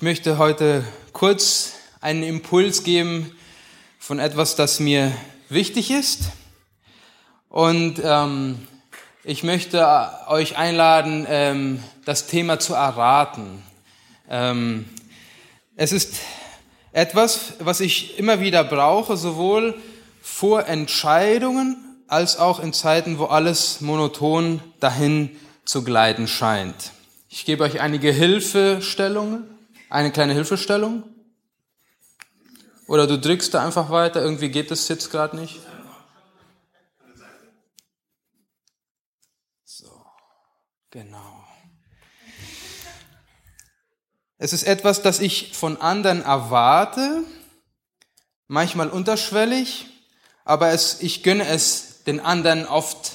Ich möchte heute kurz einen Impuls geben von etwas, das mir wichtig ist. Und ähm, ich möchte euch einladen, ähm, das Thema zu erraten. Ähm, es ist etwas, was ich immer wieder brauche, sowohl vor Entscheidungen als auch in Zeiten, wo alles monoton dahin zu gleiten scheint. Ich gebe euch einige Hilfestellungen, eine kleine Hilfestellung. Oder du drückst da einfach weiter, irgendwie geht das jetzt gerade nicht. So, genau. Es ist etwas, das ich von anderen erwarte, manchmal unterschwellig, aber es, ich gönne es den anderen oft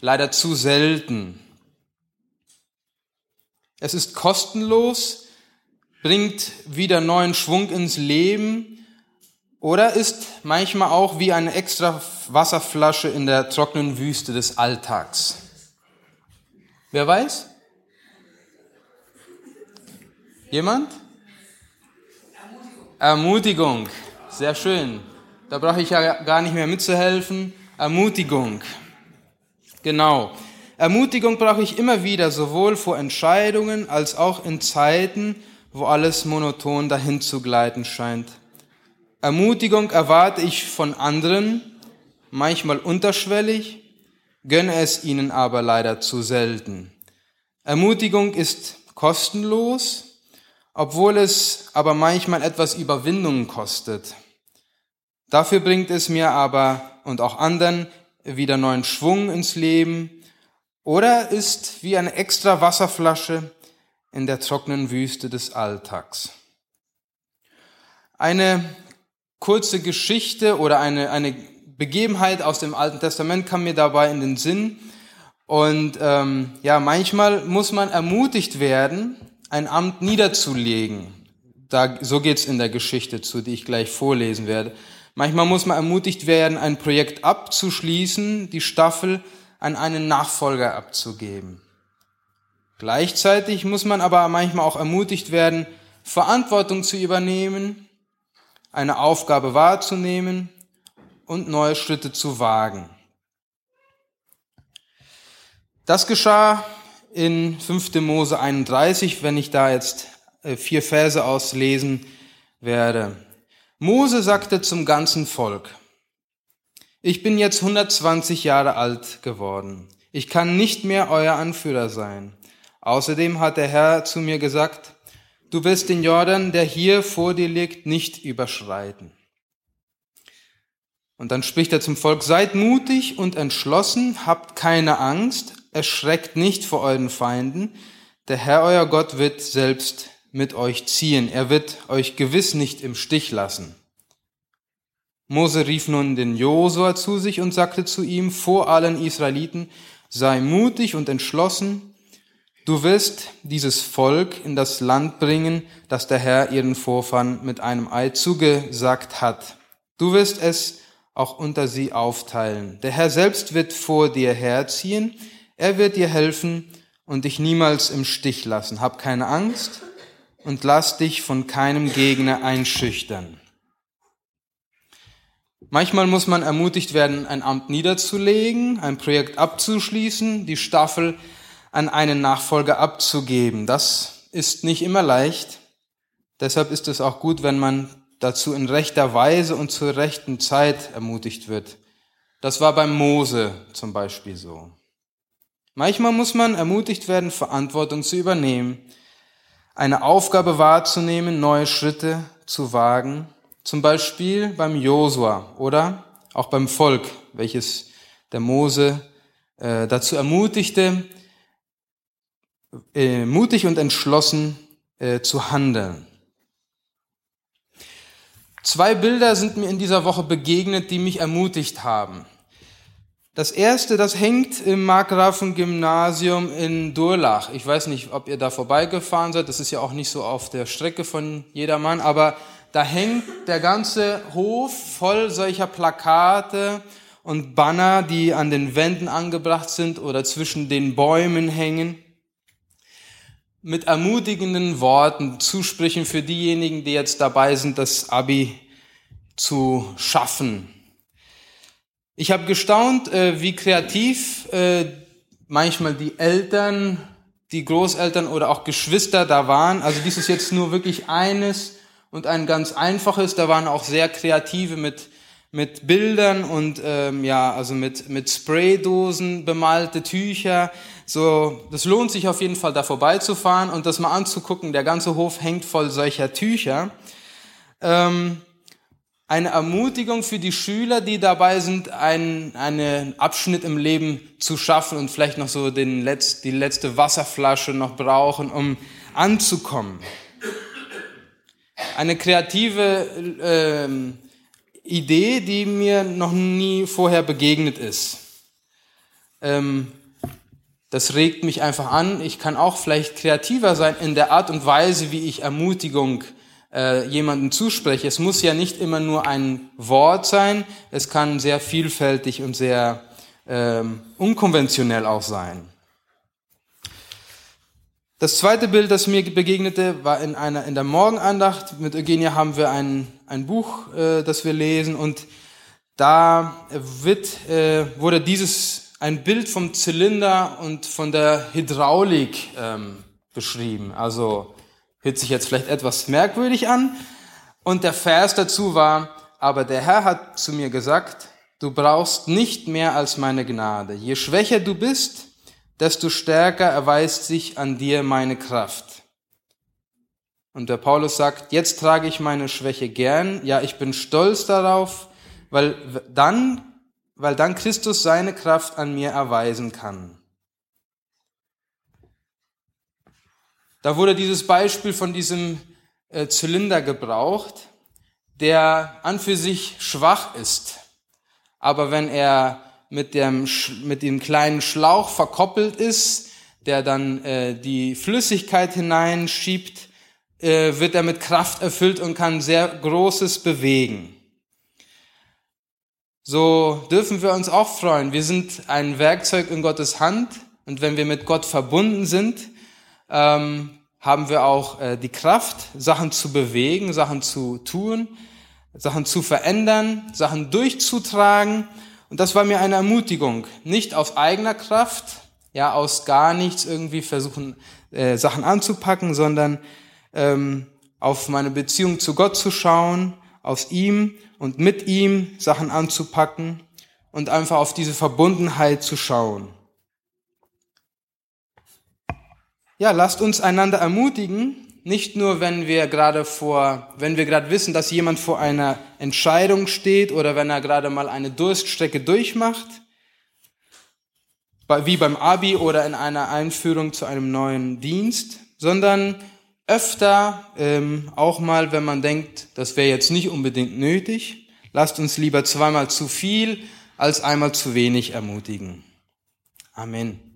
leider zu selten. Es ist kostenlos, bringt wieder neuen Schwung ins Leben oder ist manchmal auch wie eine extra Wasserflasche in der trockenen Wüste des Alltags. Wer weiß? Jemand? Ermutigung. Ermutigung. Sehr schön. Da brauche ich ja gar nicht mehr mitzuhelfen. Ermutigung. Genau. Ermutigung brauche ich immer wieder, sowohl vor Entscheidungen als auch in Zeiten, wo alles monoton dahin zu gleiten scheint. Ermutigung erwarte ich von anderen, manchmal unterschwellig, gönne es ihnen aber leider zu selten. Ermutigung ist kostenlos, obwohl es aber manchmal etwas Überwindung kostet. Dafür bringt es mir aber und auch anderen wieder neuen Schwung ins Leben oder ist wie eine extra Wasserflasche in der trockenen Wüste des Alltags. Eine kurze Geschichte oder eine, eine Begebenheit aus dem Alten Testament kam mir dabei in den Sinn. Und ähm, ja, manchmal muss man ermutigt werden, ein Amt niederzulegen. Da, so geht's in der Geschichte zu, die ich gleich vorlesen werde. Manchmal muss man ermutigt werden, ein Projekt abzuschließen, die Staffel an einen Nachfolger abzugeben. Gleichzeitig muss man aber manchmal auch ermutigt werden, Verantwortung zu übernehmen, eine Aufgabe wahrzunehmen und neue Schritte zu wagen. Das geschah in 5. Mose 31, wenn ich da jetzt äh, vier Verse auslesen werde. Mose sagte zum ganzen Volk, ich bin jetzt 120 Jahre alt geworden. Ich kann nicht mehr euer Anführer sein. Außerdem hat der Herr zu mir gesagt, du wirst den Jordan, der hier vor dir liegt, nicht überschreiten. Und dann spricht er zum Volk, seid mutig und entschlossen, habt keine Angst, erschreckt nicht vor euren Feinden. Der Herr euer Gott wird selbst mit euch ziehen. Er wird euch gewiss nicht im Stich lassen. Mose rief nun den Josua zu sich und sagte zu ihm vor allen Israeliten, sei mutig und entschlossen, du wirst dieses Volk in das Land bringen, das der Herr ihren Vorfahren mit einem Eid zugesagt hat. Du wirst es auch unter sie aufteilen. Der Herr selbst wird vor dir herziehen, er wird dir helfen und dich niemals im Stich lassen. Hab keine Angst und lass dich von keinem Gegner einschüchtern. Manchmal muss man ermutigt werden, ein Amt niederzulegen, ein Projekt abzuschließen, die Staffel an einen Nachfolger abzugeben. Das ist nicht immer leicht. Deshalb ist es auch gut, wenn man dazu in rechter Weise und zur rechten Zeit ermutigt wird. Das war beim Mose zum Beispiel so. Manchmal muss man ermutigt werden, Verantwortung zu übernehmen, eine Aufgabe wahrzunehmen, neue Schritte zu wagen zum Beispiel beim Josua oder auch beim Volk, welches der Mose äh, dazu ermutigte, äh, mutig und entschlossen äh, zu handeln. Zwei Bilder sind mir in dieser Woche begegnet, die mich ermutigt haben. Das erste, das hängt im Markgrafen-Gymnasium in Durlach. Ich weiß nicht, ob ihr da vorbeigefahren seid. Das ist ja auch nicht so auf der Strecke von jedermann, aber da hängt der ganze Hof voll solcher Plakate und Banner, die an den Wänden angebracht sind oder zwischen den Bäumen hängen. Mit ermutigenden Worten, Zusprüchen für diejenigen, die jetzt dabei sind, das Abi zu schaffen. Ich habe gestaunt, äh, wie kreativ äh, manchmal die Eltern, die Großeltern oder auch Geschwister da waren. Also dies ist jetzt nur wirklich eines und ein ganz einfaches. Da waren auch sehr kreative mit mit Bildern und ähm, ja, also mit mit Spraydosen bemalte Tücher. So, das lohnt sich auf jeden Fall da vorbeizufahren und das mal anzugucken. Der ganze Hof hängt voll solcher Tücher. Ähm, eine Ermutigung für die Schüler, die dabei sind, einen, einen Abschnitt im Leben zu schaffen und vielleicht noch so den Letz-, die letzte Wasserflasche noch brauchen, um anzukommen. Eine kreative ähm, Idee, die mir noch nie vorher begegnet ist. Ähm, das regt mich einfach an. Ich kann auch vielleicht kreativer sein in der Art und Weise, wie ich Ermutigung äh, jemandem zuspreche. Es muss ja nicht immer nur ein Wort sein, es kann sehr vielfältig und sehr ähm, unkonventionell auch sein. Das zweite Bild, das mir begegnete, war in einer in der Morgenandacht. Mit Eugenia haben wir ein, ein Buch, äh, das wir lesen, und da wird, äh, wurde dieses ein Bild vom Zylinder und von der Hydraulik ähm, beschrieben. Also Hört sich jetzt vielleicht etwas merkwürdig an. Und der Vers dazu war, aber der Herr hat zu mir gesagt, du brauchst nicht mehr als meine Gnade. Je schwächer du bist, desto stärker erweist sich an dir meine Kraft. Und der Paulus sagt, jetzt trage ich meine Schwäche gern, ja, ich bin stolz darauf, weil dann, weil dann Christus seine Kraft an mir erweisen kann. Da wurde dieses Beispiel von diesem äh, Zylinder gebraucht, der an für sich schwach ist. Aber wenn er mit dem, mit dem kleinen Schlauch verkoppelt ist, der dann äh, die Flüssigkeit hineinschiebt, äh, wird er mit Kraft erfüllt und kann sehr Großes bewegen. So dürfen wir uns auch freuen. Wir sind ein Werkzeug in Gottes Hand und wenn wir mit Gott verbunden sind, ähm, haben wir auch äh, die Kraft, Sachen zu bewegen, Sachen zu tun, Sachen zu verändern, Sachen durchzutragen. Und das war mir eine Ermutigung, nicht aus eigener Kraft, ja, aus gar nichts irgendwie versuchen, äh, Sachen anzupacken, sondern ähm, auf meine Beziehung zu Gott zu schauen, aus ihm und mit ihm Sachen anzupacken und einfach auf diese Verbundenheit zu schauen. Ja, lasst uns einander ermutigen, nicht nur wenn wir gerade vor, wenn wir gerade wissen, dass jemand vor einer Entscheidung steht oder wenn er gerade mal eine Durststrecke durchmacht, wie beim Abi oder in einer Einführung zu einem neuen Dienst, sondern öfter ähm, auch mal, wenn man denkt, das wäre jetzt nicht unbedingt nötig, lasst uns lieber zweimal zu viel als einmal zu wenig ermutigen. Amen.